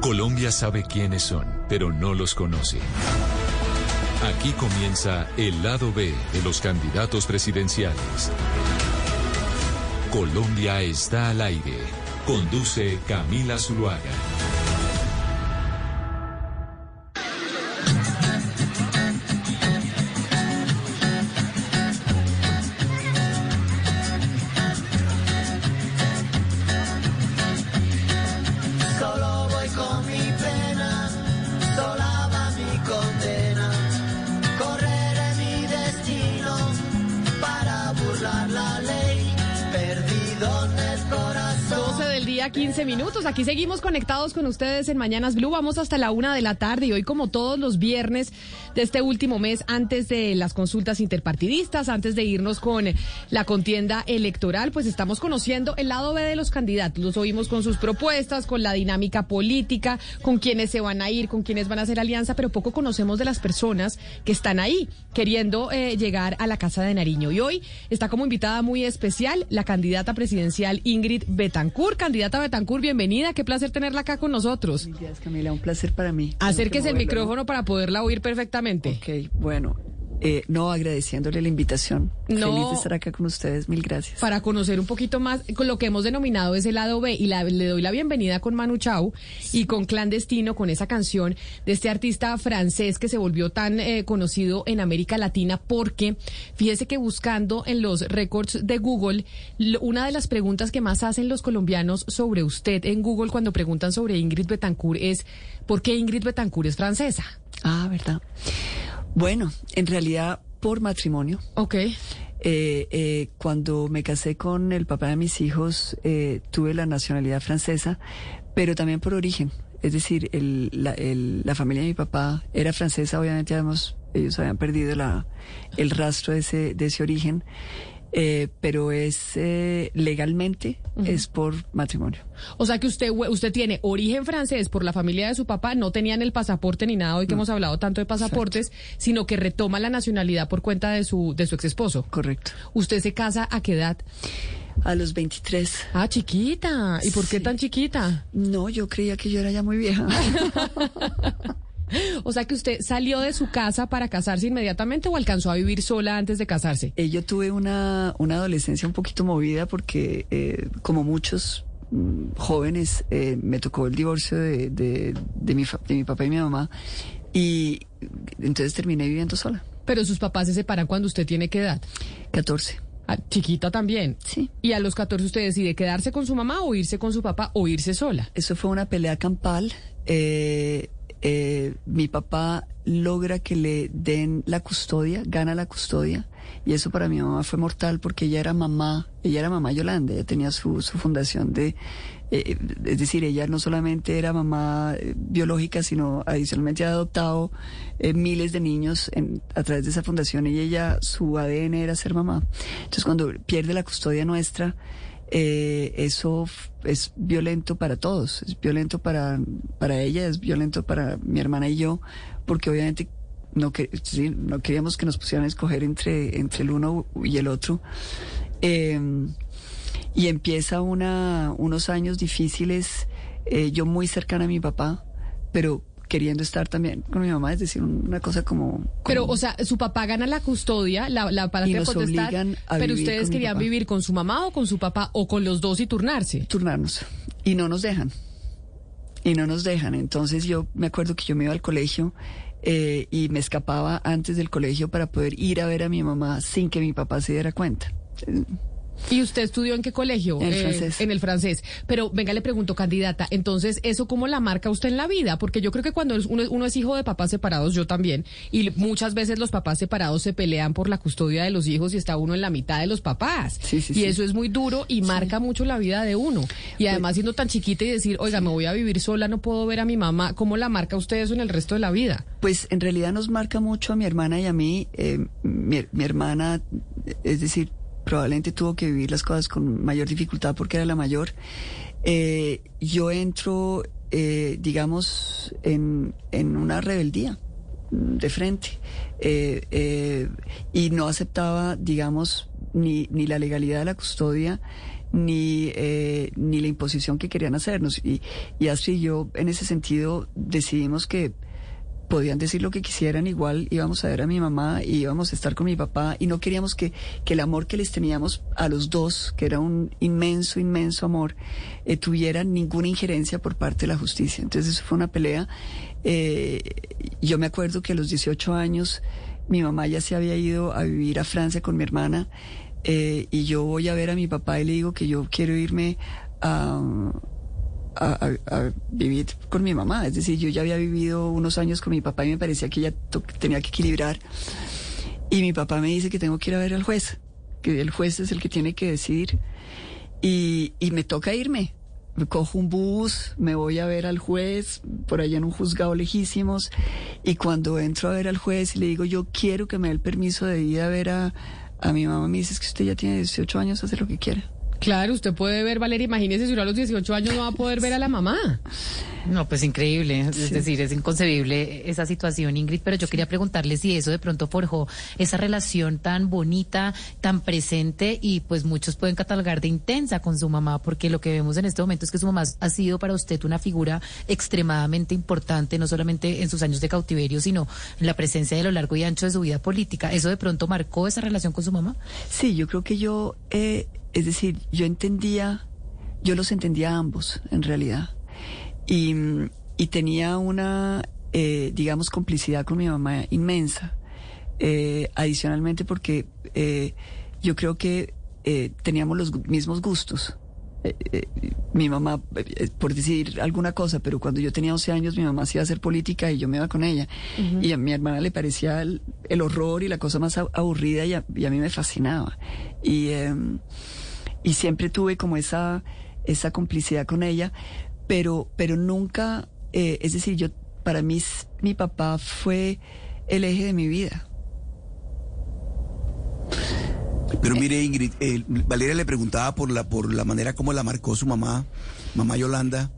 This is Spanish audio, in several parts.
Colombia sabe quiénes son, pero no los conoce. Aquí comienza el lado B de los candidatos presidenciales. Colombia está al aire. Conduce Camila Zuluaga. 15 minutos. Aquí seguimos conectados con ustedes en Mañanas Blue. Vamos hasta la una de la tarde y hoy, como todos los viernes de este último mes, antes de las consultas interpartidistas, antes de irnos con la contienda electoral, pues estamos conociendo el lado B de los candidatos. Los oímos con sus propuestas, con la dinámica política, con quienes se van a ir, con quienes van a hacer alianza, pero poco conocemos de las personas que están ahí queriendo eh, llegar a la Casa de Nariño. Y hoy está como invitada muy especial la candidata presidencial Ingrid Betancourt. Candidata Betancourt, bienvenida. Qué placer tenerla acá con nosotros. Gracias, Camila. Un placer para mí. Acérquese el micrófono para poderla oír perfectamente. ¿No? Ok, bueno. Eh, no, agradeciéndole la invitación. No. Feliz de estar acá con ustedes. Mil gracias. Para conocer un poquito más con lo que hemos denominado es el lado B y la- le doy la bienvenida con Manu Chao y con Clandestino, con esa canción de este artista francés que se volvió tan eh, conocido en América Latina porque fíjese que buscando en los récords de Google, una de las preguntas que más hacen los colombianos sobre usted en Google cuando preguntan sobre Ingrid Betancourt es ¿por qué Ingrid Betancourt es francesa? Ah, ¿verdad? Bueno, en realidad, por matrimonio. Ok. Eh, eh, cuando me casé con el papá de mis hijos, eh, tuve la nacionalidad francesa, pero también por origen. Es decir, el- la, el- la familia de mi papá era francesa, obviamente ellos habían perdido la, el rastro de ese, de ese origen, eh, pero es eh, legalmente es por matrimonio. O sea que usted, usted tiene origen francés por la familia de su papá, no tenían el pasaporte ni nada hoy que hemos hablado tanto de pasaportes, sino que retoma la nacionalidad por cuenta de su, de su ex esposo. Correcto. ¿Usted se casa a qué edad? A los 23. Ah, chiquita. ¿Y por qué Sí. tan chiquita? No, yo creía que yo era ya muy vieja. O sea que usted salió de su casa para casarse inmediatamente o alcanzó a vivir sola antes de casarse. Eh, yo tuve una, una adolescencia un poquito movida porque, eh, como muchos mm, jóvenes, eh, me tocó el divorcio de, de, de mi, de mi papá y mi mamá y entonces terminé viviendo sola. Pero sus papás se separan cuando usted tiene qué edad. 14. Ah, chiquita también. Sí. Y a los 14 usted decide quedarse con su mamá o irse con su papá o irse sola. Eso fue una pelea campal. Eh, eh, mi papá logra que le den la custodia, gana la custodia, y eso para mi mamá fue mortal porque ella era mamá, ella era mamá Yolanda, ella tenía su, su fundación de, eh, es decir, ella no solamente era mamá eh, biológica, sino adicionalmente ha adoptado miles de niños en- a través de esa fundación y ella, su ADN era ser mamá. Entonces cuando pierde la custodia nuestra, eh, eso es violento para todos, es violento para, para ella, es violento para mi hermana y yo, porque obviamente no, que, no queríamos que nos pusieran a escoger entre, entre el uno y el otro. Eh, y empieza una, unos años difíciles, eh, yo muy cercana a mi papá, pero queriendo estar también con mi mamá, es decir, una cosa como... como- Pero, o sea, su papá gana la custodia, la, la patria Y nos potestad, obligan a pero vivir ustedes con mi querían papá. vivir con su mamá o con su papá o con los dos y turnarse. turnarnos y no nos dejan. Y no nos dejan. Entonces yo me acuerdo que yo me iba al colegio eh, y me escapaba antes del colegio para poder ir a ver a mi mamá sin que mi papá se diera cuenta. Eh, ¿Y usted estudió en qué colegio? En el francés. En el francés. Pero venga, le pregunto, candidata, entonces, ¿eso cómo la marca usted en la vida? Porque yo creo que cuando uno, uno es hijo de papás separados, yo también, y muchas veces los papás separados se pelean por la custodia de los hijos y está uno en la mitad de los papás. Sí, sí, y sí. eso es muy duro y marca mucho la vida de uno. Y además siendo tan chiquita y decir, oiga, me voy a vivir sola, no puedo ver a mi mamá, ¿cómo la marca usted eso en el resto de la vida? Pues en realidad nos marca mucho a mi hermana y a mí. Eh, mi, mi hermana, es decir, probablemente tuvo que vivir las cosas con mayor dificultad porque era la mayor. Eh, yo entro, eh, digamos, en, una rebeldía de frente eh, y no aceptaba, digamos, ni, la legalidad de la custodia ni, ni la imposición que querían hacernos. Y, y y yo, en ese sentido, decidimos que podían decir lo que quisieran, igual íbamos a ver a mi mamá y íbamos a estar con mi papá y no queríamos que, que el amor que les teníamos a los dos, que era un inmenso, inmenso amor, eh, tuviera ninguna injerencia por parte de la justicia. Entonces eso fue una pelea. Eh, yo me acuerdo que a los 18 años mi mamá ya se había ido a vivir a Francia con mi hermana eh, y yo voy a ver a mi papá y le digo que yo quiero irme a a, a, vivir con mi mamá. Es decir, yo ya había vivido unos años con mi papá y me parecía que ella tenía que equilibrar. Y mi papá me dice que tengo que ir a ver al juez, que el juez es el que tiene que decidir. Y, y me toca irme. Me cojo un bus, me voy a ver al juez, por allá en un juzgado lejísimos, y cuando entro a ver al juez y le digo, yo quiero que me dé el permiso de ir a ver a, a mi mamá, me dice, es que usted ya tiene 18 años, hace lo que quiera. Claro, usted puede ver, Valeria, imagínese si uno a los 18 años no va a poder ver a la mamá. No, pues increíble, es decir, es inconcebible esa situación, Ingrid, pero yo quería preguntarle si eso de pronto forjó esa relación tan bonita, tan presente y pues muchos pueden catalogar de intensa con su mamá, porque lo que vemos en este momento es que su mamá ha sido para usted una figura extremadamente importante, no solamente en sus años de cautiverio, sino en la presencia de lo largo y ancho de su vida política. ¿Eso de pronto marcó esa relación con su mamá? Sí, yo creo que yo... Eh es decir, yo entendía, yo los entendía ambos, en realidad. Y, y tenía una, eh, digamos, complicidad con mi mamá inmensa. Eh, adicionalmente porque eh, yo creo que eh, teníamos los mismos gustos. Eh, eh, mi mamá, por decir alguna cosa, pero cuando yo tenía 11 años mi mamá se iba a hacer política y yo me iba con ella. Y a mi hermana le parecía el, el horror y la cosa más aburrida y a, y a mí me fascinaba. Y, eh, y siempre tuve como esa, esa complicidad con ella, pero, pero nunca, eh, es decir, yo, para mí, mi papá fue el eje de mi vida. Pero mire, Ingrid, eh, Valeria le preguntaba por la, por la manera como la marcó su mamá, mamá Yolanda,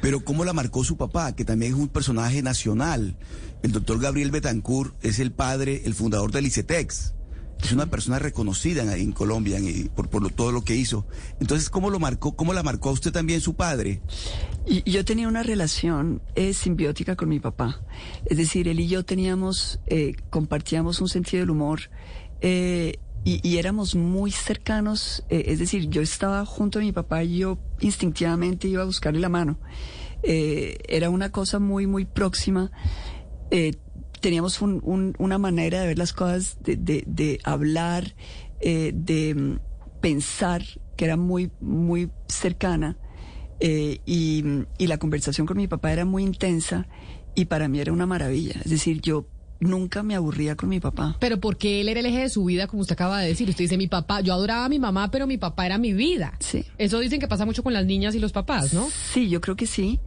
pero cómo la marcó su papá, que también es un personaje nacional. El doctor Gabriel Betancourt es el padre, el fundador del ICETEX. Es una persona reconocida en, Colombia por, todo lo que hizo. Entonces, ¿cómo lo marcó? ¿Cómo la marcó a usted también su padre? Yo tenía una relación eh, simbiótica con mi papá. Es decir, él y yo teníamos, eh, compartíamos un sentido del humor. Eh, y, éramos muy cercanos, eh, es decir, yo estaba junto a mi papá y yo instintivamente iba a buscarle la mano. Eh, era una cosa muy, muy próxima. Eh, teníamos un, un, una manera de ver las cosas, de, de, de hablar, de um, pensar, que era muy, muy cercana. Y, y, la conversación con mi papá era muy intensa y para mí era una maravilla. Es decir, yo nunca me aburría con mi papá. Pero porque él era el eje de su vida, como usted acaba de decir. Usted dice, mi papá, yo adoraba a mi mamá, pero mi papá era mi vida. Sí. Eso dicen que pasa mucho con las niñas y los papás, ¿no? Sí, yo creo que sí.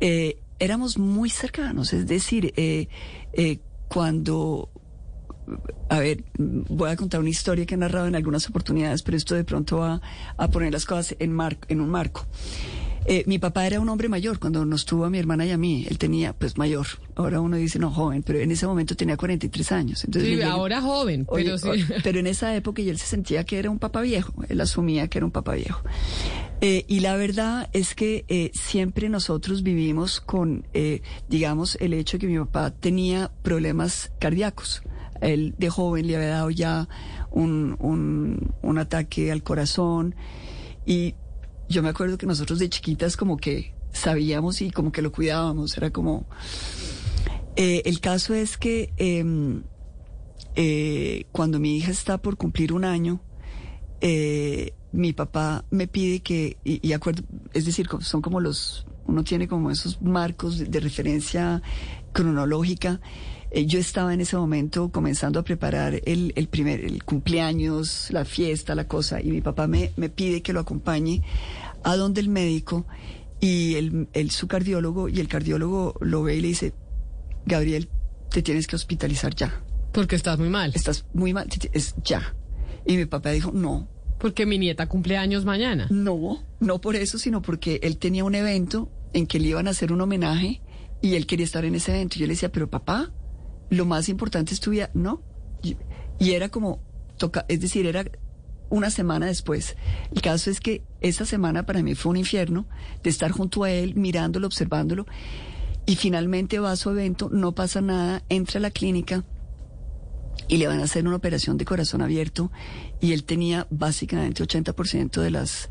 Eh, éramos muy cercanos, es decir, eh, eh, cuando... A ver, voy a contar una historia que he narrado en algunas oportunidades, pero esto de pronto va a poner las cosas en, mar, en un marco. Eh, mi papá era un hombre mayor cuando nos tuvo a mi hermana y a mí. Él tenía, pues, mayor. Ahora uno dice, no, joven, pero en ese momento tenía 43 años. Entonces, sí, ahora joven, oye, pero sí. Oye, pero en esa época y él se sentía que era un papá viejo. Él asumía que era un papá viejo. Eh, y la verdad es que eh, siempre nosotros vivimos con, eh, digamos, el hecho de que mi papá tenía problemas cardíacos. Él de joven le había dado ya un, un, un ataque al corazón y yo me acuerdo que nosotros de chiquitas como que sabíamos y como que lo cuidábamos, era como... Eh, el caso es que eh, eh, cuando mi hija está por cumplir un año, eh, mi papá me pide que, y, y, acuerdo, es decir, son como los, uno tiene como esos marcos de referencia cronológica. Eh, yo estaba en ese momento comenzando a preparar el, el primer, el cumpleaños, la fiesta, la cosa, y mi papá me, me pide que lo acompañe a donde el médico y el, el, su cardiólogo, y el cardiólogo lo ve y le dice, Gabriel, te tienes que hospitalizar ya. Porque estás muy mal. Estás muy mal, es ya. Y mi papá dijo, no. Porque mi nieta cumple años mañana. No, no por eso, sino porque él tenía un evento en que le iban a hacer un homenaje y él quería estar en ese evento. Y yo le decía, pero papá, lo más importante es. No. Y, y era como, toca, es decir, era una semana después. El caso es que esa semana para mí fue un infierno de estar junto a él, mirándolo, observándolo. Y finalmente va a su evento, no pasa nada, entra a la clínica y le van a hacer una operación de corazón abierto y él tenía básicamente 80% de las,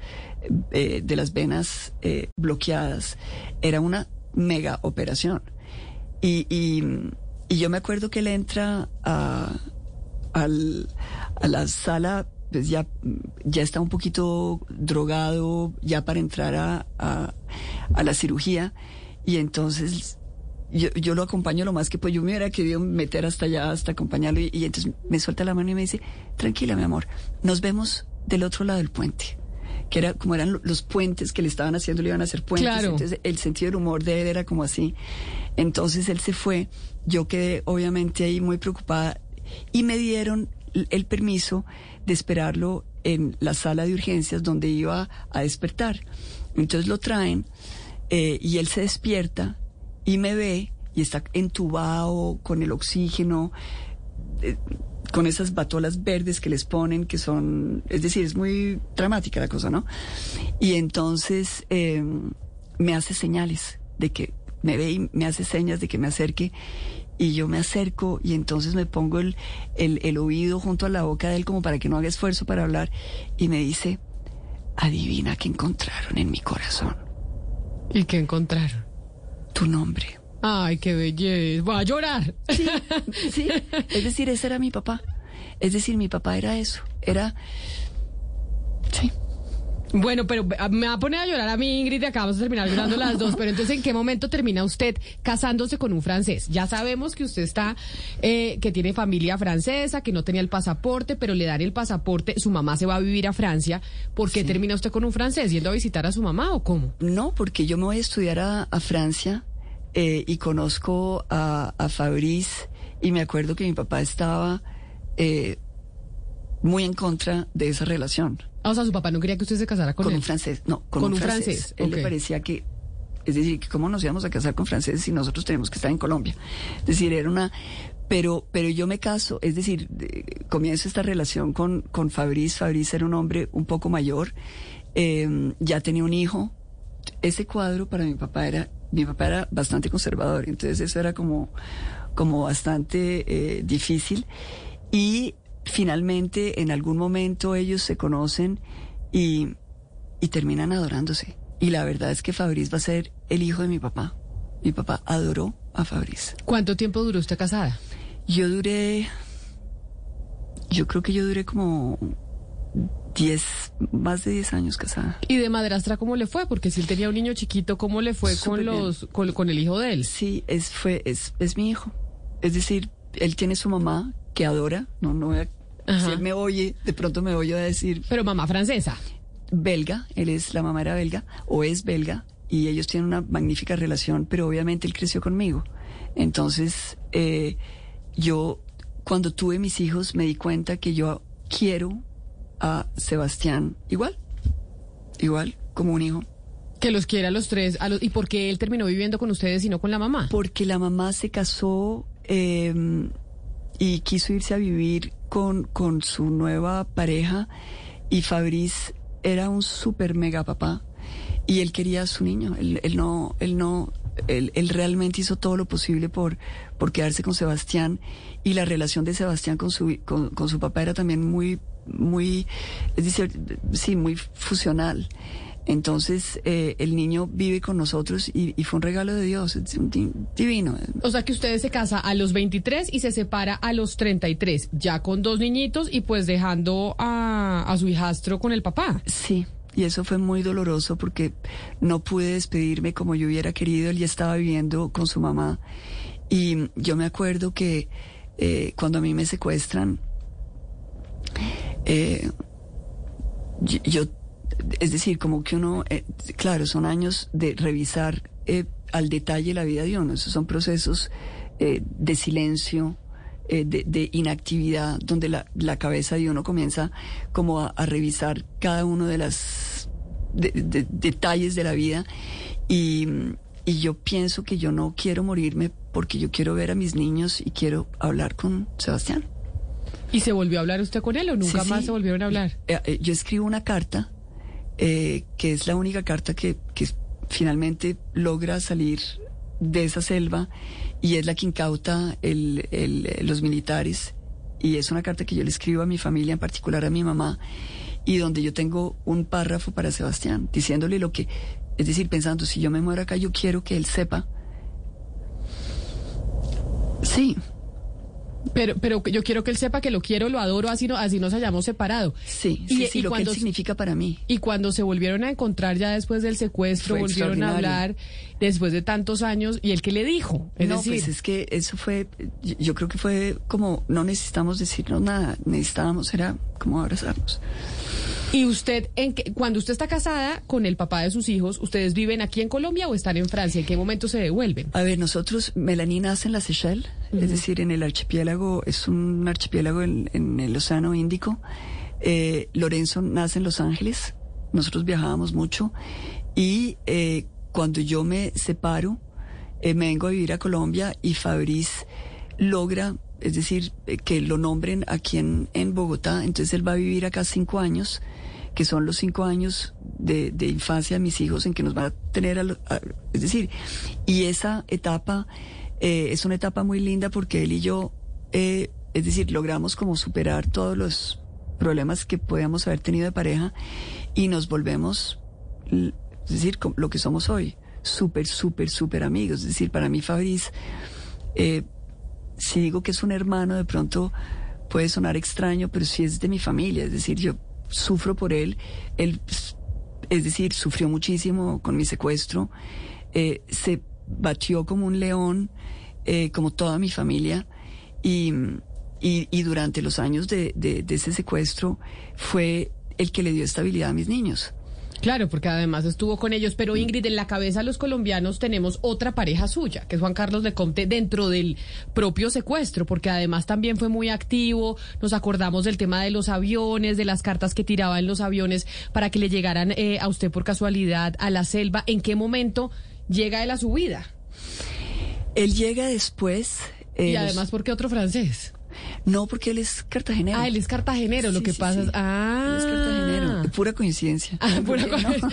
eh, de las venas eh, bloqueadas. Era una mega operación. Y, y, y yo me acuerdo que él entra a, al, a la sala, pues ya, ya está un poquito drogado, ya para entrar a, a, a la cirugía, y entonces yo, yo, lo acompaño lo más que pues yo me hubiera querido meter hasta allá, hasta acompañarlo, y, y, entonces me suelta la mano y me dice, tranquila mi amor, nos vemos del otro lado del puente. Que era como eran los puentes que le estaban haciendo, le iban a hacer puentes. Claro. Entonces el sentido del humor de él era como así. Entonces él se fue, yo quedé obviamente ahí muy preocupada y me dieron el permiso de esperarlo en la sala de urgencias donde iba a despertar. Entonces lo traen eh, y él se despierta y me ve y está entubado con el oxígeno, eh, con esas batolas verdes que les ponen, que son, es decir, es muy dramática la cosa, ¿no? Y entonces eh, me hace señales de que me ve y me hace señas de que me acerque y yo me acerco y entonces me pongo el, el, el, oído junto a la boca de él como para que no haga esfuerzo para hablar y me dice, adivina qué encontraron en mi corazón. ¿Y qué encontraron? Tu nombre. Ay, qué belleza. Va a llorar. Sí, sí. Es decir, ese era mi papá. Es decir, mi papá era eso. Era... Sí. Bueno, pero me va a poner a llorar a mí, Ingrid, y acabamos de terminar llorando las dos. Pero entonces, ¿en qué momento termina usted casándose con un francés? Ya sabemos que usted está, eh, que tiene familia francesa, que no tenía el pasaporte, pero le dan el pasaporte, su mamá se va a vivir a Francia. ¿Por qué sí. termina usted con un francés? ¿Yendo a visitar a su mamá o cómo? No, porque yo me voy a estudiar a, a Francia eh, y conozco a, a, Fabrice y me acuerdo que mi papá estaba eh, muy en contra de esa relación. Ah, o sea, su papá no quería que usted se casara con, con él. un francés. No, con, con un, francés. francés. Él okay. le parecía que, es decir, que cómo nos íbamos a casar con franceses si nosotros tenemos que estar en Colombia. Es decir, era una, pero, pero yo me caso, es decir, de, comienzo esta relación con, con Fabrice. Fabrice era un hombre un poco mayor, eh, ya tenía un hijo. Ese cuadro para mi papá era, mi papá era bastante conservador, entonces eso era como, como bastante eh, difícil. Y finalmente en algún momento ellos se conocen y, y, terminan adorándose. Y la verdad es que Fabriz va a ser el hijo de mi papá. Mi papá adoró a Fabriz. ¿Cuánto tiempo duró usted casada? Yo duré, yo creo que yo duré como 10, más de 10 años casada. ¿Y de madrastra cómo le fue? Porque si él tenía un niño chiquito, ¿cómo le fue con los con, con, el hijo de él? Sí, es, fue, es, es mi hijo. Es decir, él tiene su mamá que adora, no, no voy a, si él me oye, de pronto me voy a decir. Pero mamá francesa. Belga, él es, la mamá era belga, o es belga, y ellos tienen una magnífica relación, pero obviamente él creció conmigo. Entonces, eh, yo, cuando tuve mis hijos, me di cuenta que yo quiero a Sebastián igual, igual, como un hijo. Que los quiera a los tres. A los, ¿Y por qué él terminó viviendo con ustedes y no con la mamá? Porque la mamá se casó eh, y quiso irse a vivir con, con su nueva pareja y Fabriz era un super mega papá y él quería a su niño. Él, él no, él no, él, él, realmente hizo todo lo posible por, por quedarse con Sebastián y la relación de Sebastián con su, con su papá era también muy, muy, es decir, sí, muy fusional. Entonces, eh, el niño vive con nosotros y, y, fue un regalo de Dios, es un divino. O sea que ustedes se casa a los 23 y se separa a los 33, ya con dos niñitos y pues dejando a, a su hijastro con el papá. Sí, y eso fue muy doloroso porque no pude despedirme como yo hubiera querido. Él ya estaba viviendo con su mamá. Y yo me acuerdo que eh, cuando a mí me secuestran, eh, yo, yo, es decir, como que uno, eh, claro, son años de revisar eh, al detalle la vida de uno. Esos son procesos eh, de silencio, de, de, inactividad, donde la, la, cabeza de uno comienza como a, a revisar cada uno de de, detalles de la vida y, y, yo pienso que yo no quiero morirme porque yo quiero ver a mis niños y quiero hablar con Sebastián. ¿Y se volvió a hablar usted con él o nunca Sí, más se volvieron a hablar? Yo escribo una carta, eh, que es la única carta que, que finalmente logra salir de esa selva y es la que incauta el- el- los militares. Y es una carta que yo le escribo a mi familia, en particular a mi mamá, y donde yo tengo un párrafo para Sebastián, diciéndole lo que, es decir, pensando, si yo me muero acá, yo quiero que él sepa. Sí, Pero, pero yo quiero que él sepa que lo quiero, lo adoro, así, no, así nos hayamos separado. sí, Y- sí, sí, y lo que él significa para mí. Y cuando se volvieron a encontrar ya después del secuestro, Fue volvieron a hablar después de tantos años, ¿y él qué le dijo? Es no, decir, pues es que eso fue, yo, yo creo que fue como, no necesitamos decirnos nada, necesitábamos, era como abrazarnos. ¿Y usted, en qué- cuando usted está casada con el papá de sus hijos, ustedes viven aquí en Colombia o están en Francia? ¿En qué momento se devuelven? A ver, nosotros, Melanie nace en la Seychelles, es decir, en el archipiélago, es un archipiélago en, en el Océano Índico. Eh, Lorenzo nace en Los Ángeles, nosotros viajábamos mucho y eh, cuando yo me separo, eh, me vengo a vivir a Colombia y Fabriz logra, es decir, eh, que lo nombren aquí en, en Bogotá, entonces él va a vivir acá cinco años, que son los cinco años de, infancia de mis hijos en que nos van a tener, a a- es decir, y esa etapa eh, es una etapa muy linda porque él y yo, eh, es decir, logramos como superar todos los problemas que podíamos haber tenido de pareja y nos volvemos, es decir, lo que somos hoy, súper, súper, súper amigos. Es decir, para mí Fabriz, si digo que es un hermano, de pronto puede sonar extraño, pero sí es de mi familia. Es decir, yo sufro por él. Él, es decir, sufrió muchísimo con mi secuestro. Eh, se batió como un león, eh, como toda mi familia. Y, y, durante los años de- de ese secuestro fue el que le dio estabilidad a mis niños. Claro, porque además estuvo con ellos, pero Ingrid, en la cabeza de los colombianos tenemos otra pareja suya, que es Juan Carlos Lecomte, dentro del propio secuestro, porque además también fue muy activo, nos acordamos del tema de los aviones, de las cartas que tiraba en los aviones para que le llegaran eh, a usted por casualidad a la selva. ¿En qué momento llega él a su vida? Él llega después. eh, y además, ¿por qué otro francés? No, porque él es cartagenero. Ah, él es cartagenero, lo que sí, pasa sí. es... Ah, Él es cartagenero. Pura coincidencia. Ah, pura cosa.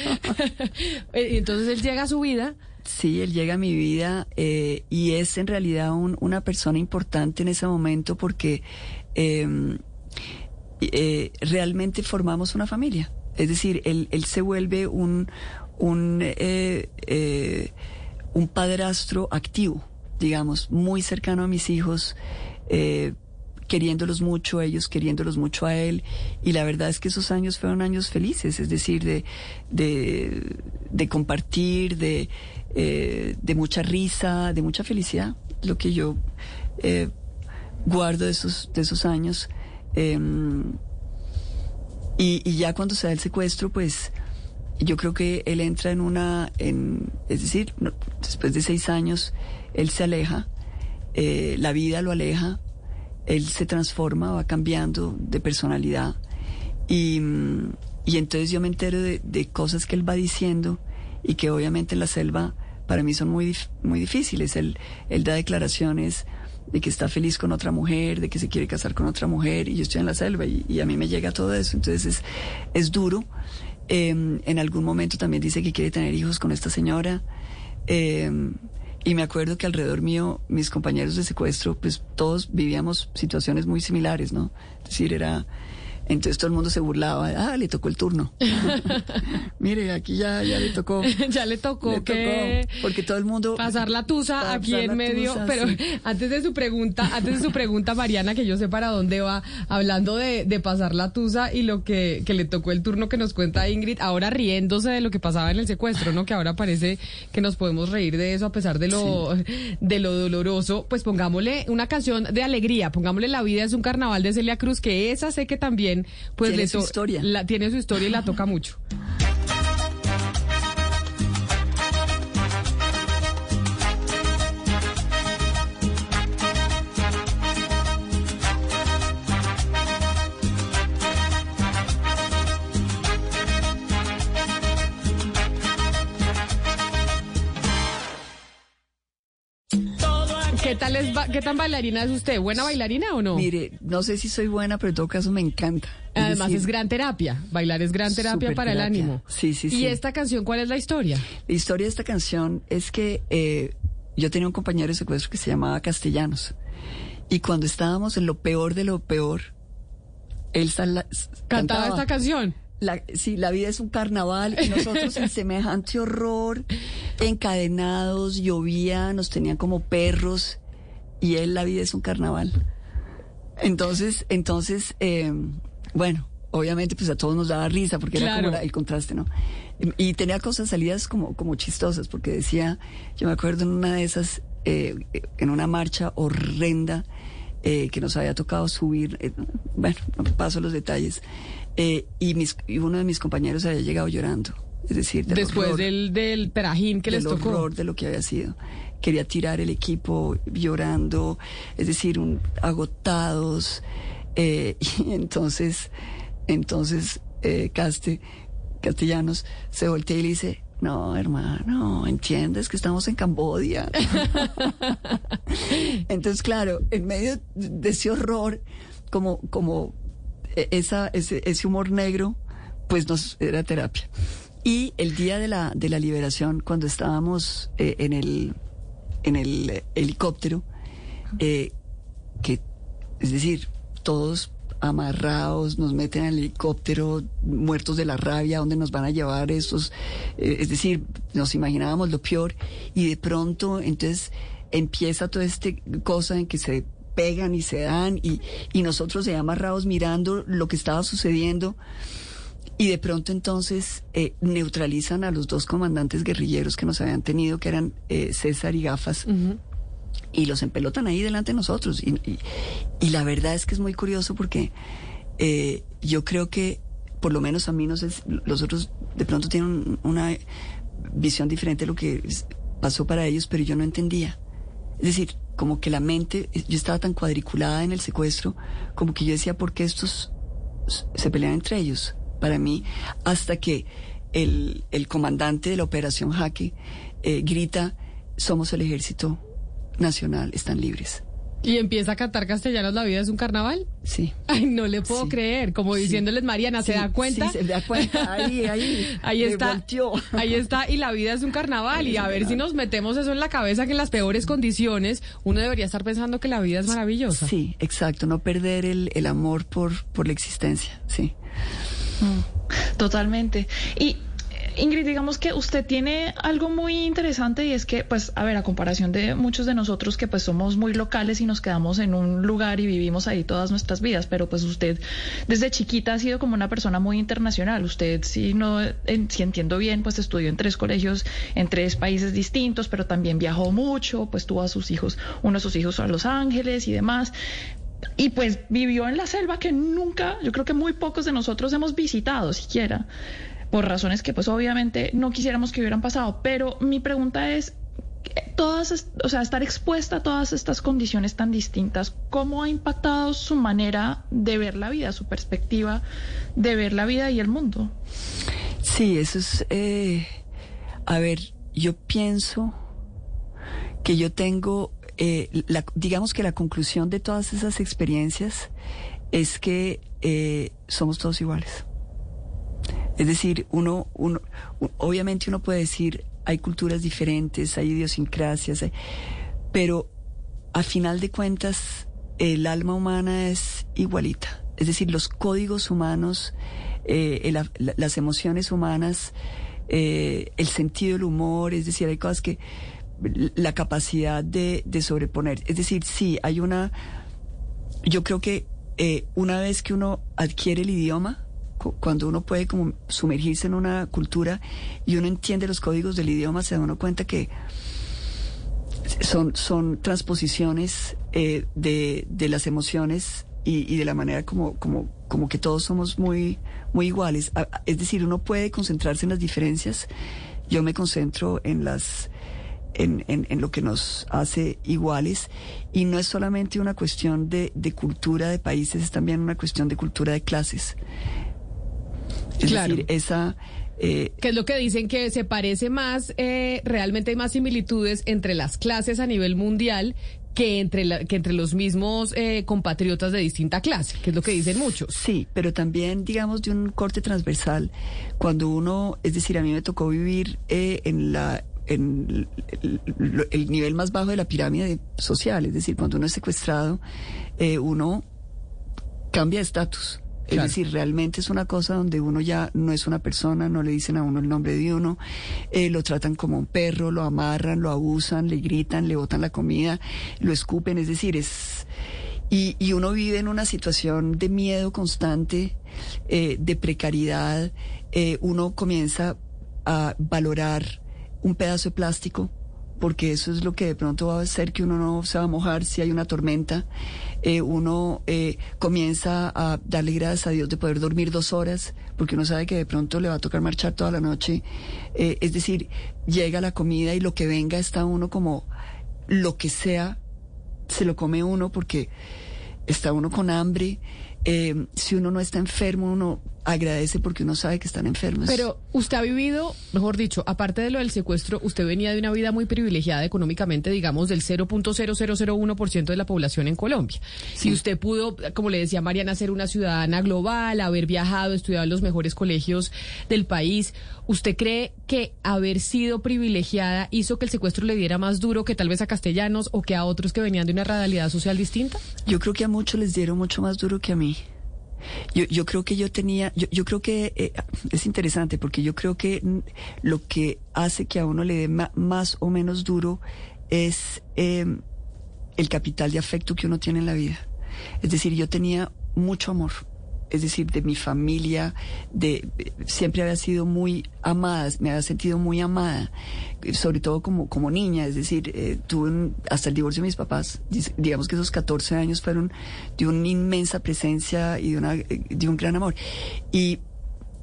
Eh, Entonces él llega a su vida. Sí, él llega a mi vida eh, y es en realidad un- una persona importante en ese momento porque eh, eh, realmente formamos una familia. Es decir, él, él se vuelve un, un, un padrastro activo, digamos, muy cercano a mis hijos. eh, queriéndolos mucho, ellos queriéndolos mucho a él. Y la verdad es que esos años fueron años felices, es decir, de, de, de compartir, de, eh, de mucha risa, de mucha felicidad, lo que yo eh, guardo de esos, de esos años. Em, y, y ya cuando se da el secuestro, pues yo creo que él entra en una, en, es decir, después de seis años, él se aleja, eh, la vida lo aleja, él se transforma, va cambiando de personalidad y, y entonces yo me entero de, de cosas que él va diciendo y que obviamente en la selva para mí son muy, muy difíciles. Él, él da declaraciones de que está feliz con otra mujer, de que se quiere casar con otra mujer y yo estoy en la selva y, y a mí me llega todo eso, entonces es, es duro. Eh, en algún momento también dice que quiere tener hijos con esta señora. Eh, y me acuerdo que alrededor mío, mis compañeros de secuestro, pues todos vivíamos situaciones muy similares, ¿no? Es decir, era... Entonces todo el mundo se burlaba, ah, le tocó el turno. Mire, aquí ya, ya le tocó. ya le tocó Le que tocó, porque todo el mundo pasar la tusa aquí en medio, tusa, pero sí. antes de su pregunta, antes de su pregunta Mariana, que yo sé para dónde va, hablando de, de pasar la tusa y lo que, que le tocó el turno que nos cuenta Ingrid, ahora riéndose de lo que pasaba en el secuestro, ¿no? Que ahora parece que nos podemos reír de eso a pesar de lo, de lo doloroso, pues pongámosle una canción de alegría, pongámosle La vida es un carnaval de Celia Cruz, que esa sé que también pues Tiene le su to- historia. la- tiene su historia y la toca mucho. ¿Qué tal es, ba- qué tan bailarina es usted? ¿Buena bailarina o no? Mire, no sé si soy buena, pero en todo caso me encanta. Es Además decir, es gran terapia. Bailar es gran terapia para el ánimo. Sí, sí, ¿Y sí. esta canción cuál es la historia? La historia de esta canción es que eh, yo tenía un compañero de secuestro que se llamaba Castellanos. Y cuando estábamos en lo peor de lo peor, él sal- Cantaba esta canción. La, sí, la vida es un carnaval y nosotros en semejante horror, encadenados, llovía, nos tenían como perros y él la vida es un carnaval. Entonces, entonces, eh, bueno, obviamente pues a todos nos daba risa porque era como la- el contraste, ¿no? Y, tenía cosas salidas como, como chistosas porque decía, yo me acuerdo en una de esas, eh, en una marcha horrenda eh, que nos había tocado subir, eh, bueno, no paso los detalles, eh, y, mis, y uno de mis compañeros había llegado llorando, es decir, del Después horror, del, del perajín que les del tocó. horror de lo que había sido. Quería tirar el equipo llorando, es decir, un, agotados, eh, y entonces, entonces, eh, Caste, Castellanos, se voltea y le dice, no, hermano, entiendes que estamos en Cambodia. Entonces, claro, en medio de ese horror, como, como e- esa, ese, ese humor negro, pues nos era terapia. Y el día de la, de la liberación, cuando estábamos eh, en el, en el eh, helicóptero, eh, que, es decir, todos amarrados, nos meten al helicóptero, muertos de la rabia, ¿dónde nos van a llevar estos? Eh, es decir, nos imaginábamos lo peor y de pronto entonces empieza toda esta cosa en que se pegan y se dan y, y nosotros amarrados mirando lo que estaba sucediendo y de pronto entonces eh, neutralizan a los dos comandantes guerrilleros que nos habían tenido, que eran eh, César y Gafas y los empelotan ahí delante de nosotros. Y, y- y la verdad es que es muy curioso porque eh, yo creo que, por lo menos a mí, no sé, los otros de pronto tienen un- una visión diferente de lo que pasó para ellos, pero yo no entendía. Es decir, como que la mente, yo estaba tan cuadriculada en el secuestro, como que yo decía, ¿por qué estos se pelean entre ellos? Para mí, hasta que el, el comandante de la operación Jaque eh, grita, somos el ejército nacional, están libres. Y empieza a cantar castellanos La vida es un carnaval. Sí. Ay, no le puedo Sí. creer. Como diciéndoles, Mariana, ¿se Sí, da cuenta? Sí, se da cuenta. Ahí, ahí. Ahí está. volteó. Ahí está. Y la vida es un carnaval. Y a ver si nos metemos eso en la cabeza que en las peores condiciones uno debería estar pensando que la vida es maravillosa. Sí, exacto. No perder el, el amor por, por la existencia. Sí. Totalmente. Y eh, Ingrid, digamos que usted tiene algo muy interesante y es que, pues, a ver, a comparación de muchos de nosotros que pues somos muy locales y nos quedamos en un lugar y vivimos ahí todas nuestras vidas, pero pues usted desde chiquita ha sido como una persona muy internacional. Usted, si no, en- si entiendo bien, pues estudió en tres colegios en tres países distintos, pero también viajó mucho, pues tuvo a sus hijos, uno de sus hijos a Los Ángeles y demás. Y pues vivió en la selva que nunca, yo creo que muy pocos de nosotros hemos visitado siquiera, por razones que pues obviamente no quisiéramos que hubieran pasado. Pero mi pregunta es, todas, o sea, estar expuesta a todas estas condiciones tan distintas, ¿cómo ha impactado su manera de ver la vida, su perspectiva de ver la vida y el mundo? Sí, eso es. eh, a ver, yo pienso que yo tengo. Eh, digamos que la conclusión de todas esas experiencias es que eh, somos todos iguales. Es decir, uno, uno, obviamente uno puede decir, hay culturas diferentes, hay idiosincrasias, pero a final de cuentas, el alma humana es igualita. Es decir, los códigos humanos, eh, las emociones humanas, el sentido del humor, es decir, hay cosas que la capacidad de, de sobreponer. Es decir, sí, hay una, yo creo que eh, una vez que uno adquiere el idioma, cu- cuando uno puede como sumergirse en una cultura y uno entiende los códigos del idioma, se da uno cuenta que son, son transposiciones eh, de, de las emociones y, y de la manera como, como, como que todos somos muy, muy iguales. Es decir, uno puede concentrarse en las diferencias. Yo me concentro en las en, en, en lo que nos hace iguales y no es solamente una cuestión de, de cultura de países, es también una cuestión de cultura de clases. Es Claro. decir, esa eh, Que es lo que dicen que se parece más, eh, realmente hay más similitudes entre las clases a nivel mundial que entre, la- que entre los mismos eh, compatriotas de distinta clase, que es lo que dicen muchos. Sí, pero también, digamos, de un corte transversal. Cuando uno, es decir, a mí me tocó vivir eh, en la en el, el- el nivel más bajo de la pirámide social, es decir, cuando uno es secuestrado, eh, uno cambia de estatus. Es Claro. decir, realmente es una cosa donde uno ya no es una persona, no le dicen a uno el nombre de uno, eh, lo tratan como un perro, lo amarran, lo abusan, le gritan, le botan la comida, lo escupen, es decir, es... Y, y uno vive en una situación de miedo constante, eh, de precariedad, eh, uno comienza a valorar un pedazo de plástico, porque eso es lo que de pronto va a hacer que uno no se va a mojar si hay una tormenta. Eh, uno eh, comienza a darle gracias a Dios de poder dormir dos horas, porque uno sabe que de pronto le va a tocar marchar toda la noche. Eh, es decir, llega la comida y lo que venga está uno como lo que sea, se lo come uno porque está uno con hambre. Eh, si uno no está enfermo, uno agradece porque uno sabe que están enfermos. Pero usted ha vivido, mejor dicho, aparte de lo del secuestro, usted venía de una vida muy privilegiada económicamente, digamos, del 0.0001% de la población en Colombia. Si usted pudo, como le decía Mariana, ser una ciudadana global, haber viajado, estudiado en los mejores colegios del país, ¿usted cree que haber sido privilegiada hizo que el secuestro le diera más duro que tal vez a castellanos o que a otros que venían de una realidad social distinta? Yo creo que a muchos les dieron mucho más duro que a mí. Yo, yo creo que yo tenía, yo, yo creo que eh, es interesante porque yo creo que lo que hace que a uno le dé más o menos duro es eh, el capital de afecto que uno tiene en la vida. Es decir, yo tenía mucho amor. Es decir, de mi familia, de siempre había sido muy amada, me había sentido muy amada, sobre todo como, como niña. Es decir, eh, tuve un- hasta el divorcio de mis papás, digamos que esos 14 años fueron de una inmensa presencia y de, una, un gran amor. Y,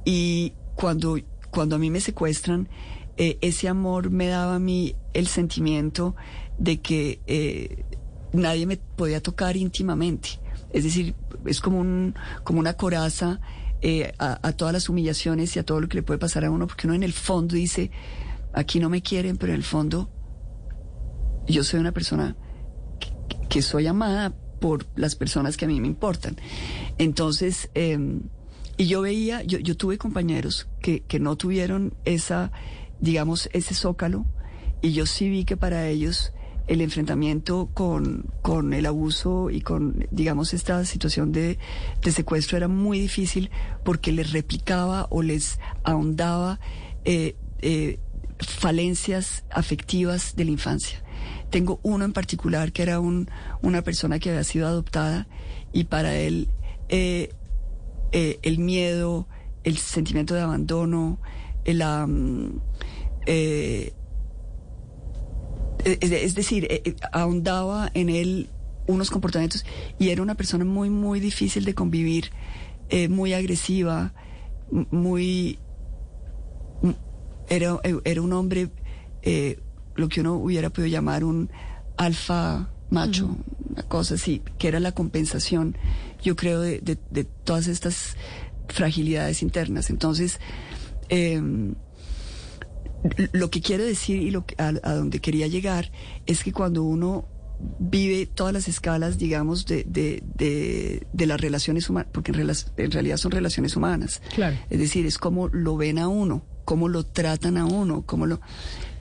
y cuando, cuando a mí me secuestran, eh, ese amor me daba a mí el sentimiento de que eh, nadie me podía tocar íntimamente. Es decir, es como, un, como una coraza eh, a, todas las humillaciones y a todo lo que le puede pasar a uno, porque uno en el fondo dice, aquí no me quieren, pero en el fondo yo soy una persona que, soy amada por las personas que a mí me importan. Entonces, eh, y yo veía, yo, yo tuve compañeros que, que no tuvieron esa, digamos, ese zócalo, y yo sí vi que para ellos el enfrentamiento con, con el abuso y con, digamos, esta situación de, de secuestro era muy difícil porque les replicaba o les ahondaba eh, eh, falencias afectivas de la infancia. Tengo uno en particular que era un, una persona que había sido adoptada y para él eh, eh, el miedo, el sentimiento de abandono, el, eh, es, es decir, eh, eh, ahondaba en él unos comportamientos y era una persona muy, muy difícil de convivir, eh, muy agresiva, muy... Era, eh, era un hombre, eh, lo que uno hubiera podido llamar un alfa macho, una cosa así, que era la compensación, yo creo, de, de- de todas estas fragilidades internas. Entonces, em, lo que quiero decir y lo que, a, a donde quería llegar es que cuando uno vive todas las escalas, digamos, de, de, de, de las relaciones humanas, porque en, en realidad son relaciones humanas. Claro. Es decir, es como lo ven a uno, cómo lo tratan a uno, cómo lo...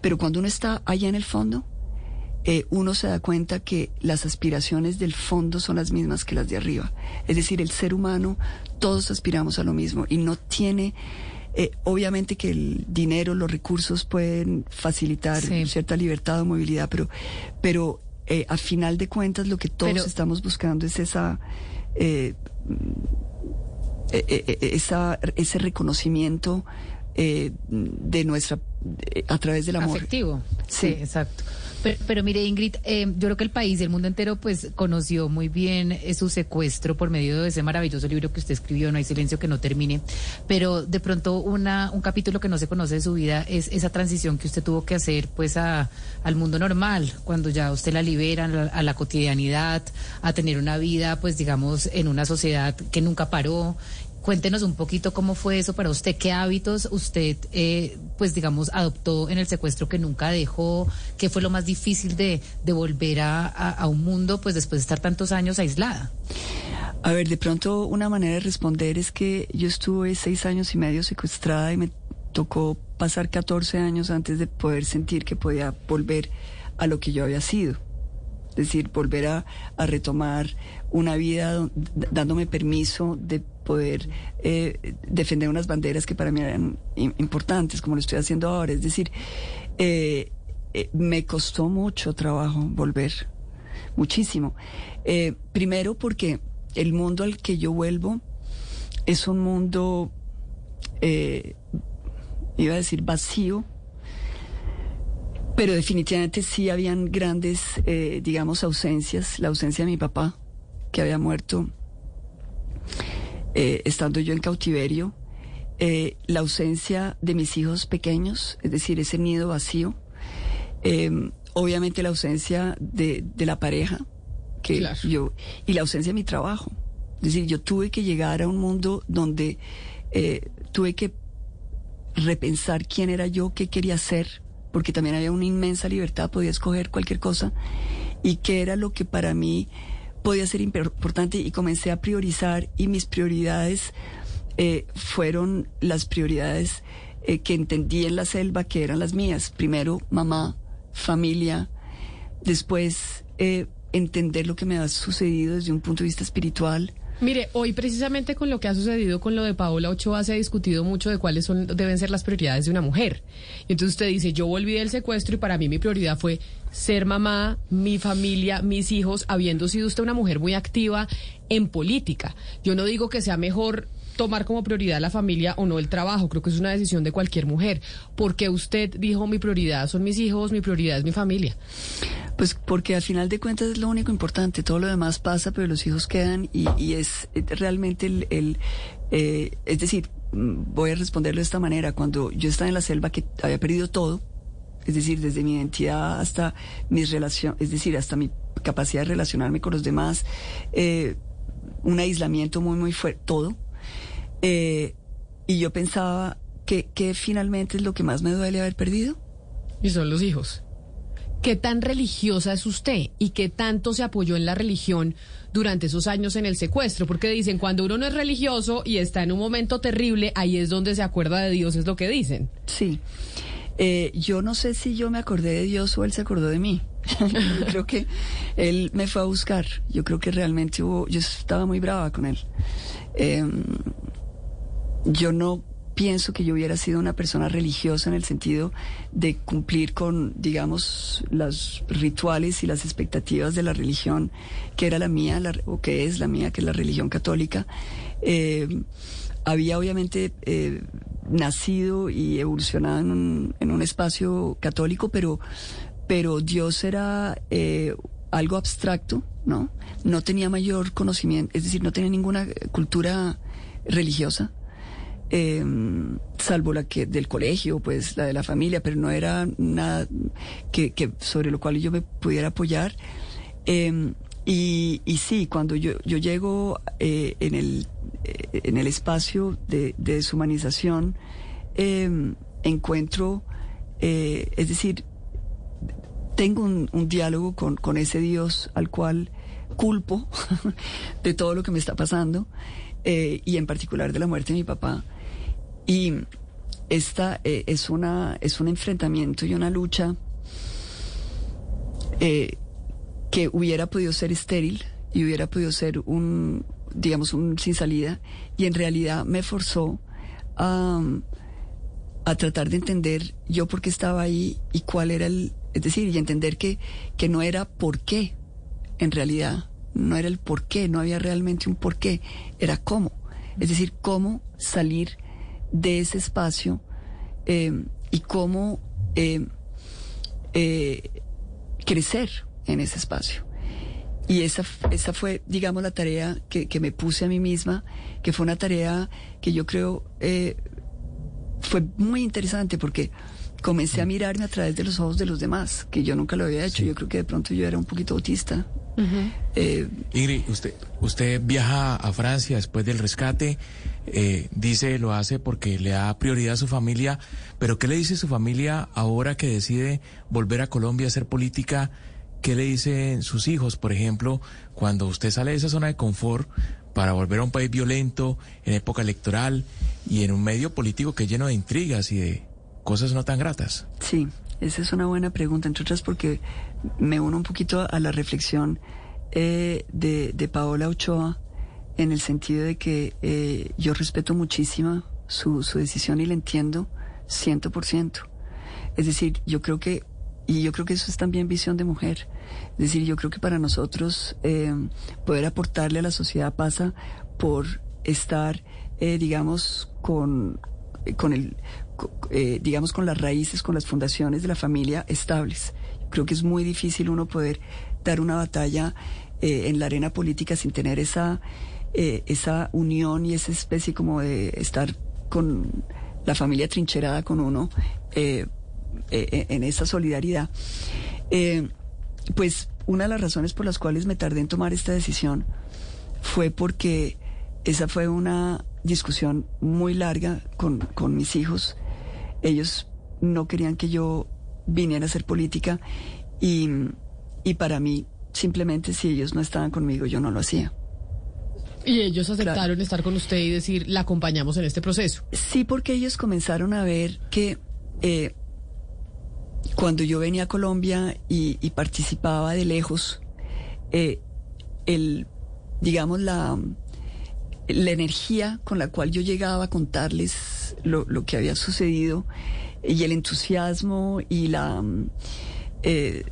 Pero cuando uno está allá en el fondo, eh, uno se da cuenta que las aspiraciones del fondo son las mismas que las de arriba. Es decir, el ser humano, todos aspiramos a lo mismo y no tiene... eh, obviamente que el dinero, los recursos pueden facilitar Sí. cierta libertad o movilidad, pero, pero eh, a final de cuentas lo que todos Pero- estamos buscando es esa, eh, eh, eh, esa, ese reconocimiento eh, de nuestra, a través del amor. Afectivo. Sí, Sí. exacto. Pero, mire, Ingrid, eh, yo creo que el país el mundo entero pues conoció muy bien eh, su secuestro por medio de ese maravilloso libro que usted escribió, No hay silencio que no termine. Pero de pronto una, un capítulo que no se conoce de su vida es esa transición que usted tuvo que hacer pues a, al mundo normal, cuando ya usted la libera a la cotidianidad, a tener una vida pues digamos en una sociedad que nunca paró cuéntenos un poquito cómo fue eso para usted, qué hábitos usted, eh, pues digamos, adoptó en el secuestro que nunca dejó, qué fue lo más difícil de, de volver a, a, a un mundo, pues después de estar tantos años aislada. A ver, de pronto una manera de responder es que yo estuve seis años y medio secuestrada y me tocó pasar 14 años antes de poder sentir que podía volver a lo que yo había sido. Es decir, volver a, a retomar una vida dándome permiso de poder eh, defender unas banderas que para mí eran im- importantes, como lo estoy haciendo ahora. Es decir, eh, eh, me costó mucho trabajo volver, muchísimo. Primero porque el mundo al que yo vuelvo es un mundo, iba a decir vacío, pero definitivamente sí habían grandes, digamos, ausencias. La ausencia de mi papá, que había muerto eh, estando yo en cautiverio. eh, la ausencia de mis hijos pequeños, es decir, ese nido vacío. Eh, obviamente la ausencia de, de la pareja, que Claro. yo, y la ausencia de mi trabajo. Es decir, yo tuve que llegar a un mundo donde eh, tuve que repensar quién era yo, qué quería ser, porque también había una inmensa libertad, podía escoger cualquier cosa, y qué era lo que para mí podía ser importante, y comencé a priorizar, y mis prioridades eh, fueron las prioridades eh, que entendí en la selva que eran las mías. Primero, mamá, familia, después eh, entender lo que me ha sucedido desde un punto de vista espiritual. Mire, hoy precisamente con lo que ha sucedido con lo de Paola Ochoa se ha discutido mucho de cuáles son deben ser las prioridades de una mujer. Y entonces usted dice, yo volví del secuestro y para mí mi prioridad fue ser mamá, mi familia, mis hijos, habiendo sido usted una mujer muy activa en política. Yo no digo que sea mejor tomar como prioridad la familia o no el trabajo, creo que es una decisión de cualquier mujer, porque usted dijo mi prioridad son mis hijos, mi prioridad es mi familia. Pues porque al final de cuentas es lo único importante, todo lo demás pasa, pero los hijos quedan y, y es realmente el, el, eh, es decir, mm, voy a responderlo de esta manera, cuando yo estaba en la selva que había perdido todo, es decir, desde mi identidad hasta mis relaciones, es decir, hasta mi capacidad de relacionarme con los demás, eh, un aislamiento muy, muy fuerte, todo. Eh, y yo pensaba que, que finalmente es lo que más me duele haber perdido. Y son los hijos. ¿Qué tan religiosa es usted y qué tanto se apoyó en la religión durante esos años en el secuestro? Porque dicen, cuando uno no es religioso y está en un momento terrible, ahí es donde se acuerda de Dios, es lo que dicen. Sí. Eh, yo no sé si yo me acordé de Dios o él se acordó de mí. yo creo que él me fue a buscar. Yo creo que realmente hubo, yo estaba muy brava con él. Eh, yo no pienso que yo hubiera sido una persona religiosa en el sentido de cumplir con, digamos, los rituales y las expectativas de la religión que era la mía, la- o que es la mía, que es la religión católica. Eh, había obviamente eh, nacido y evolucionado en un, espacio católico, pero, pero Dios era eh, algo abstracto, ¿no? No tenía mayor conocimiento, es decir, no tenía ninguna cultura religiosa eh, salvo la que del colegio, pues la de la familia, pero no era nada que, sobre lo cual yo me pudiera apoyar. Eh, y, sí, cuando yo, yo llego eh, en, el, eh, en el espacio de, de deshumanización, eh, encuentro, eh, es decir, tengo un, diálogo con, con ese Dios al cual culpo de todo lo que me está pasando y en particular de la muerte de mi papá. Y esta es, una, es un enfrentamiento y una lucha que hubiera podido ser estéril y hubiera podido ser un, digamos, un sin salida y en realidad me forzó a, a tratar de entender yo por qué estaba ahí y cuál era el, es decir, y entender que, que no era por qué, en realidad, no era el por qué, no había realmente un por qué, era cómo, es decir, cómo salir de ese espacio eh, y cómo eh, eh, crecer en ese espacio. Y esa, esa fue, digamos, la tarea que, que me puse a mí misma, que fue una tarea que yo creo eh, fue muy interesante porque comencé a mirarme a través de los ojos de los demás, que yo nunca lo había hecho. Yo creo que de pronto yo era un poquito autista Eh, Ingrid, usted, usted viaja a Francia después del rescate, eh, dice lo hace porque le da prioridad a su familia, pero ¿qué le dice su familia ahora que decide volver a Colombia a hacer política? ¿Qué le dicen sus hijos, por ejemplo, cuando usted sale de esa zona de confort para volver a un país violento, en época electoral y en un medio político que es lleno de intrigas y de cosas no tan gratas? Sí, esa es una buena pregunta, entre otras porque me uno un poquito a la reflexión eh, de, de, Paola Ochoa en el sentido de que eh, yo respeto muchísimo su, su decisión y la entiendo ciento por ciento. Es decir, yo creo que, y yo creo que eso es también visión de mujer, es decir, yo creo que para nosotros eh, poder aportarle a la sociedad pasa por estar, eh, digamos, con, con el, eh, digamos, con las raíces, con las fundaciones de la familia estables. Creo que es muy difícil uno poder dar una batalla eh, en la arena política sin tener esa, eh, esa unión y esa especie como de estar con la familia trincherada con uno eh, eh, en esa solidaridad. Eh, pues una de las razones por las cuales me tardé en tomar esta decisión fue porque esa fue una discusión muy larga con, con mis hijos. Ellos no querían que yo viniera a hacer política y, y para mí simplemente si ellos no estaban conmigo yo no lo hacía. Y ellos aceptaron claro. estar con usted y decir, la acompañamos en este proceso. Sí, porque ellos comenzaron a ver que eh, cuando yo venía a Colombia y, y participaba de lejos, eh, el, digamos, la, la energía con la cual yo llegaba a contarles lo, lo que había sucedido y el entusiasmo y la, eh,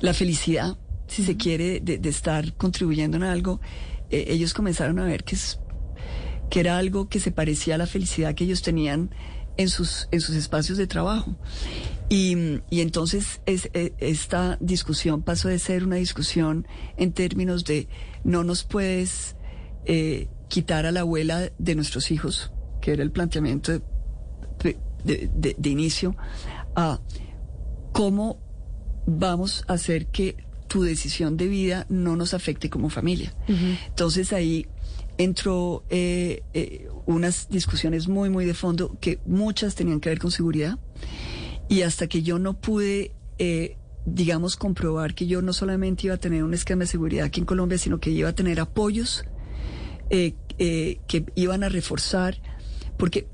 la felicidad, si se quiere, de, de estar contribuyendo en algo, eh, ellos comenzaron a ver que, es, que era algo que se parecía a la felicidad que ellos tenían en sus, en sus espacios de trabajo. Y, y entonces es, es, esta discusión pasó de ser una discusión en términos de no nos puedes eh, quitar a la abuela de nuestros hijos, que era el planteamiento de, de, de, de inicio, a cómo vamos a hacer que tu decisión de vida no nos afecte como familia. Uh -huh. Entonces ahí entró eh, eh, unas discusiones muy, muy de fondo que muchas tenían que ver con seguridad y hasta que yo no pude, eh, digamos, comprobar que yo no solamente iba a tener un esquema de seguridad aquí en Colombia, sino que iba a tener apoyos eh, eh, que iban a reforzar, porque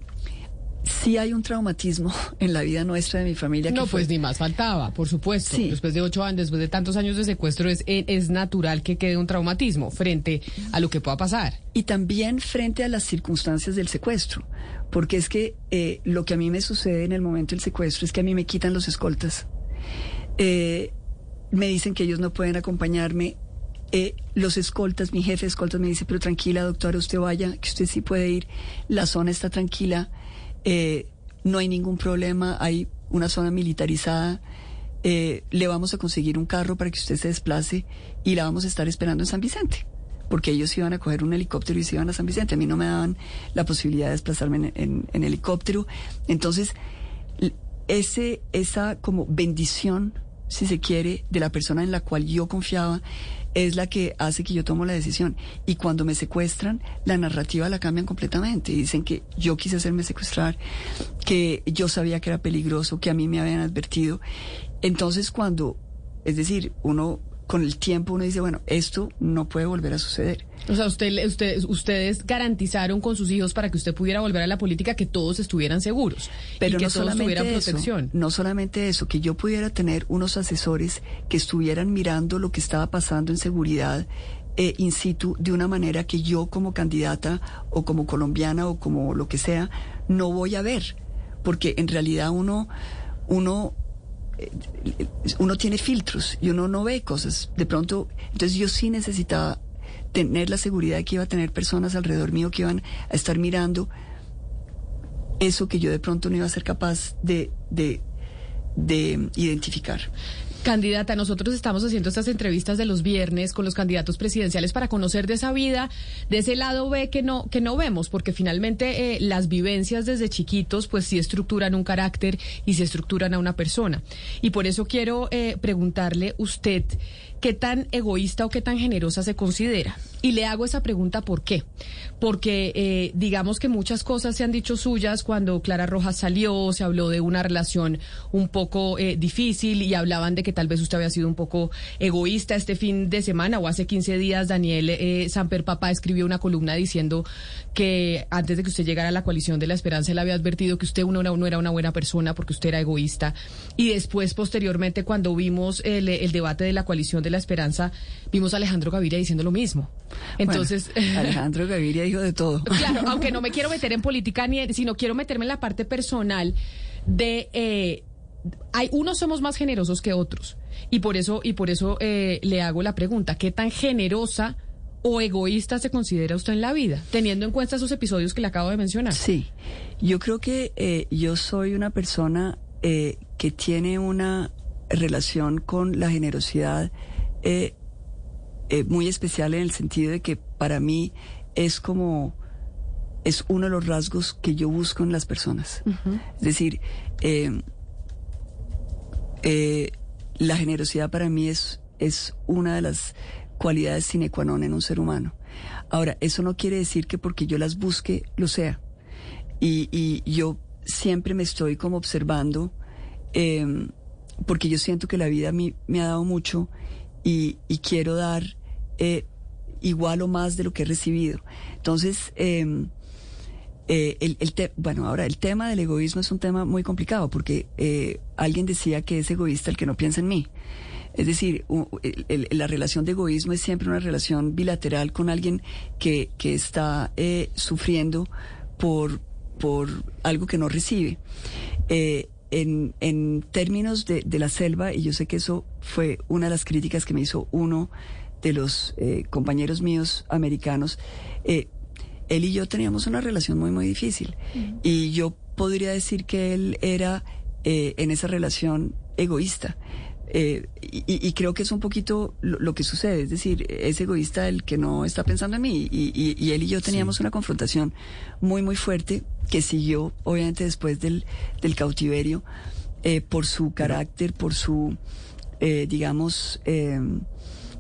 sí hay un traumatismo en la vida nuestra de mi familia. No, que fue... pues ni más faltaba, por supuesto. Sí. Después de ocho años, después de tantos años de secuestro, es, es natural que quede un traumatismo frente a lo que pueda pasar. Y también frente a las circunstancias del secuestro. Porque es que eh, lo que a mí me sucede en el momento del secuestro es que a mí me quitan los escoltas. Eh, me dicen que ellos no pueden acompañarme. Eh, los escoltas, mi jefe de escoltas me dice, pero tranquila, doctora, usted vaya, que usted sí puede ir. La zona está tranquila eh, no hay ningún problema, hay una zona militarizada, eh, le vamos a conseguir un carro para que usted se desplace y la vamos a estar esperando en San Vicente, porque ellos iban a coger un helicóptero y se iban a San Vicente. A mí no me daban la posibilidad de desplazarme en, en, en helicóptero. Entonces, ese, esa como bendición, si se quiere, de la persona en la cual yo confiaba, es la que hace que yo tomo la decisión. Y cuando me secuestran, la narrativa la cambian completamente. Dicen que yo quise hacerme secuestrar, que yo sabía que era peligroso, que a mí me habían advertido. Entonces cuando, es decir, uno con el tiempo uno dice, bueno, esto no puede volver a suceder. O sea, usted, usted, ustedes garantizaron con sus hijos para que usted pudiera volver a la política que todos estuvieran seguros Pero y que no todos tuvieran eso, protección. No solamente eso, que yo pudiera tener unos asesores que estuvieran mirando lo que estaba pasando en seguridad eh, in situ de una manera que yo como candidata o como colombiana o como lo que sea no voy a ver, porque en realidad uno uno uno tiene filtros y uno no ve cosas. De pronto, entonces yo sí necesitaba tener la seguridad de que iba a tener personas alrededor mío que iban a estar mirando eso que yo de pronto no iba a ser capaz de, de, de identificar. Candidata, nosotros estamos haciendo estas entrevistas de los viernes con los candidatos presidenciales para conocer de esa vida, de ese lado B que no, que no vemos, porque finalmente eh, las vivencias desde chiquitos pues sí estructuran un carácter y se estructuran a una persona. Y por eso quiero eh, preguntarle usted qué tan egoísta o qué tan generosa se considera. Y le hago esa pregunta ¿por qué? Porque eh, digamos que muchas cosas se han dicho suyas cuando Clara Rojas salió, se habló de una relación un poco eh, difícil y hablaban de que tal vez usted había sido un poco egoísta este fin de semana o hace 15 días Daniel eh, Samper Papá escribió una columna diciendo que antes de que usted llegara a la coalición de la esperanza él había advertido que usted uno, no era una buena persona porque usted era egoísta y después posteriormente cuando vimos el, el debate de la coalición de la esperanza vimos a Alejandro Gaviria diciendo lo mismo. Entonces, Bueno, Alejandro Gaviria dijo de todo. claro, aunque no me quiero meter en política ni sino quiero meterme en la parte personal de eh, hay unos somos más generosos que otros y por eso y por eso eh, le hago la pregunta qué tan generosa o egoísta se considera usted en la vida teniendo en cuenta esos episodios que le acabo de mencionar Sí, yo creo que eh, yo soy una persona eh, que tiene una relación con la generosidad eh, eh, muy especial en el sentido de que para mí es como es uno de los rasgos que yo busco en las personas. Es decir, eh, eh, la generosidad para mí es, es una de las cualidades sine qua non en un ser humano. Ahora, eso no quiere decir que porque yo las busque lo sea. Y, y yo siempre me estoy como observando, eh, porque yo siento que la vida a mí me ha dado mucho y, y quiero dar eh, igual o más de lo que he recibido. Entonces, eh, eh, el, el te- bueno, ahora el tema del egoísmo es un tema muy complicado porque eh, alguien decía que es egoísta el que no piensa en mí. Es decir, el- el- la relación de egoísmo es siempre una relación bilateral con alguien que, que está eh, sufriendo por, por algo que no recibe. En, en términos de, de la selva, y yo sé que eso fue una de las críticas que me hizo uno de los eh, compañeros míos americanos, eh, él y yo teníamos una relación muy, muy difícil. Y yo podría decir que él era eh, en esa relación egoísta. Eh, y, y creo que es un poquito lo, lo que sucede, es decir, es egoísta el que no está pensando en mí. Y, y- y él y yo teníamos una confrontación muy, muy fuerte que siguió, obviamente, después del, del cautiverio, eh, por su carácter, por su, eh, digamos, eh,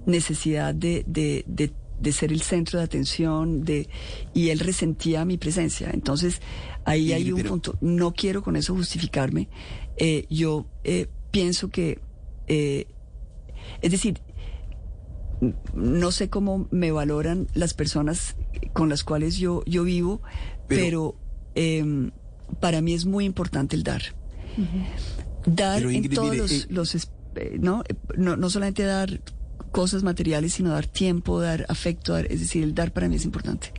necesidad de, de, de, de ser el centro de atención, de, y él resentía mi presencia. Entonces, ahí hay un pero- punto. No quiero con eso justificarme. Eh, yo pienso que, eh, es decir, no sé cómo me valoran las personas con las cuales yo, yo vivo, pero, Pero- em, para mí es muy importante el dar. Dar en Ingrid, todos mire, los, eh, los eh, ¿no? No, no solamente dar cosas materiales, sino dar tiempo, dar afecto, dar- es decir, el dar para mí es importante.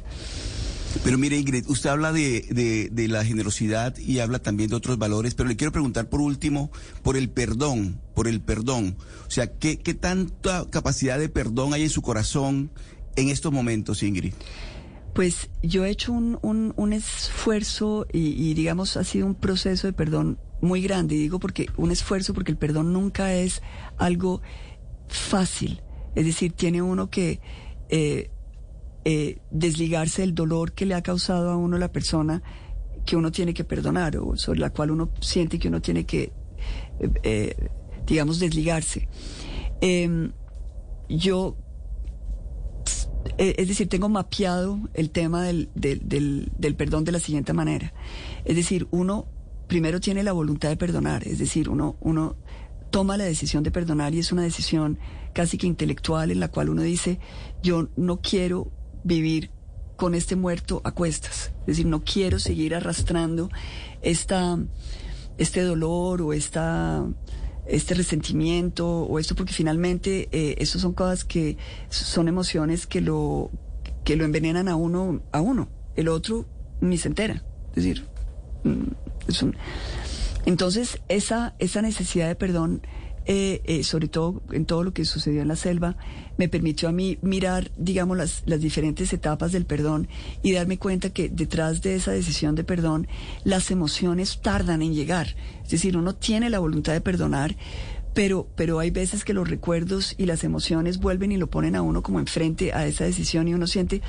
Pero mire, Ingrid, usted habla de, de, la generosidad y habla también de otros valores, pero le quiero preguntar por último por el perdón, por el perdón. O sea, ¿qué, qué tanta capacidad de perdón hay en su corazón en estos momentos, Ingrid? Pues yo he hecho un, un, esfuerzo y, y, digamos ha sido un proceso de perdón muy grande. Y digo porque un esfuerzo porque el perdón nunca es algo fácil. Es decir, tiene uno que eh, eh, desligarse del dolor que le ha causado a uno la persona que uno tiene que perdonar o sobre la cual uno siente que uno tiene que, eh, eh, digamos, desligarse. Em, yo es decir, tengo mapeado el tema del, del, del, del perdón de la siguiente manera. Es decir, uno primero tiene la voluntad de perdonar, es decir, uno, uno toma la decisión de perdonar y es una decisión casi que intelectual en la cual uno dice, yo no quiero vivir con este muerto a cuestas, es decir, no quiero seguir arrastrando esta, este dolor o esta este resentimiento o esto porque finalmente eh, eso son cosas que son emociones que lo que lo envenenan a uno a uno. El otro ni se entera. Es decir mm, entonces esa esa necesidad de perdón eh, eh, sobre todo en todo lo que sucedió en la selva me permitió a mí mirar digamos las las diferentes etapas del perdón y darme cuenta que detrás de esa decisión de perdón las emociones tardan en llegar. Es decir uno tiene la voluntad de perdonar pero pero hay veces que los recuerdos y las emociones vuelven y lo ponen a uno como enfrente a esa decisión y uno siente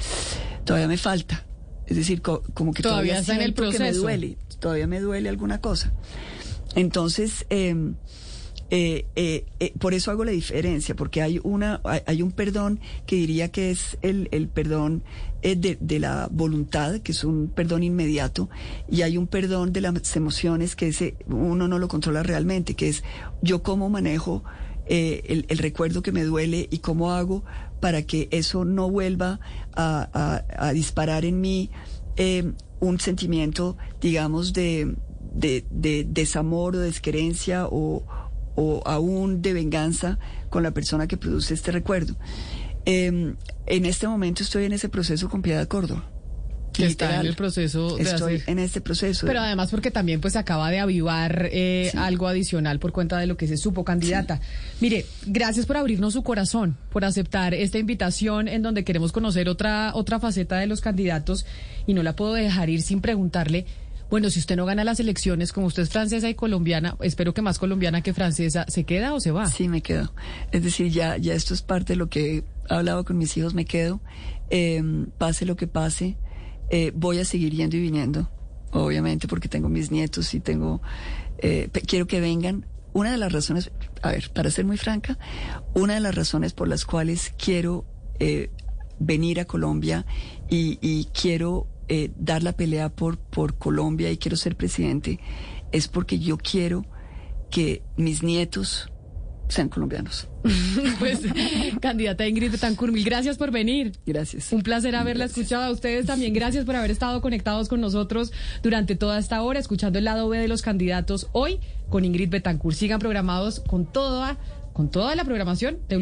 todavía me falta es decir co- como que Todavía todavía, está en el siento que me proceso. duele todavía me duele alguna cosa. Entonces eh, eh, eh, eh, por eso hago la diferencia, porque hay una, hay, un perdón que diría que es el, el perdón de, de la voluntad, que es un perdón inmediato, y hay un perdón de las emociones que ese uno no lo controla realmente, que es yo cómo manejo el, el recuerdo que me duele y cómo hago para que eso no vuelva a, a- a disparar en mí un sentimiento, digamos, de, de, de desamor o desquerencia o, o aún de venganza con la persona que produce este recuerdo. Eh, en este momento estoy en ese proceso con Piedad Córdoba. Que está en el proceso de Estoy hacer- en este proceso. Pero además porque también pues se acaba de avivar eh, Sí. algo adicional por cuenta de lo que se supo, candidata. Mire, gracias por abrirnos su corazón, por aceptar esta invitación en donde queremos conocer otra, otra faceta de los candidatos y no la puedo dejar ir sin preguntarle, bueno, si usted no gana las elecciones, como usted es francesa y colombiana, espero que más colombiana que francesa, ¿se queda o se va? Sí, me quedo. Es decir, ya, ya esto es parte de lo que he hablado con mis hijos, me quedo. Eh, pase lo que pase, eh, voy a seguir yendo y viniendo, obviamente, porque tengo mis nietos y tengo, eh, quiero que vengan. Una de las razones, a ver, para ser muy franca, una de las razones por las cuales quiero eh, venir a Colombia y, y quiero eh, dar la pelea por, por Colombia y quiero ser presidente es porque yo quiero que mis nietos sean colombianos. Pues, candidata Ingrid Betancourt, mil gracias por venir. Gracias. Un placer haberla escuchado a ustedes también. Gracias por haber estado conectados con nosotros durante toda esta hora, escuchando el lado B de los candidatos hoy con Ingrid Betancourt. Sigan programados con toda, con toda la programación de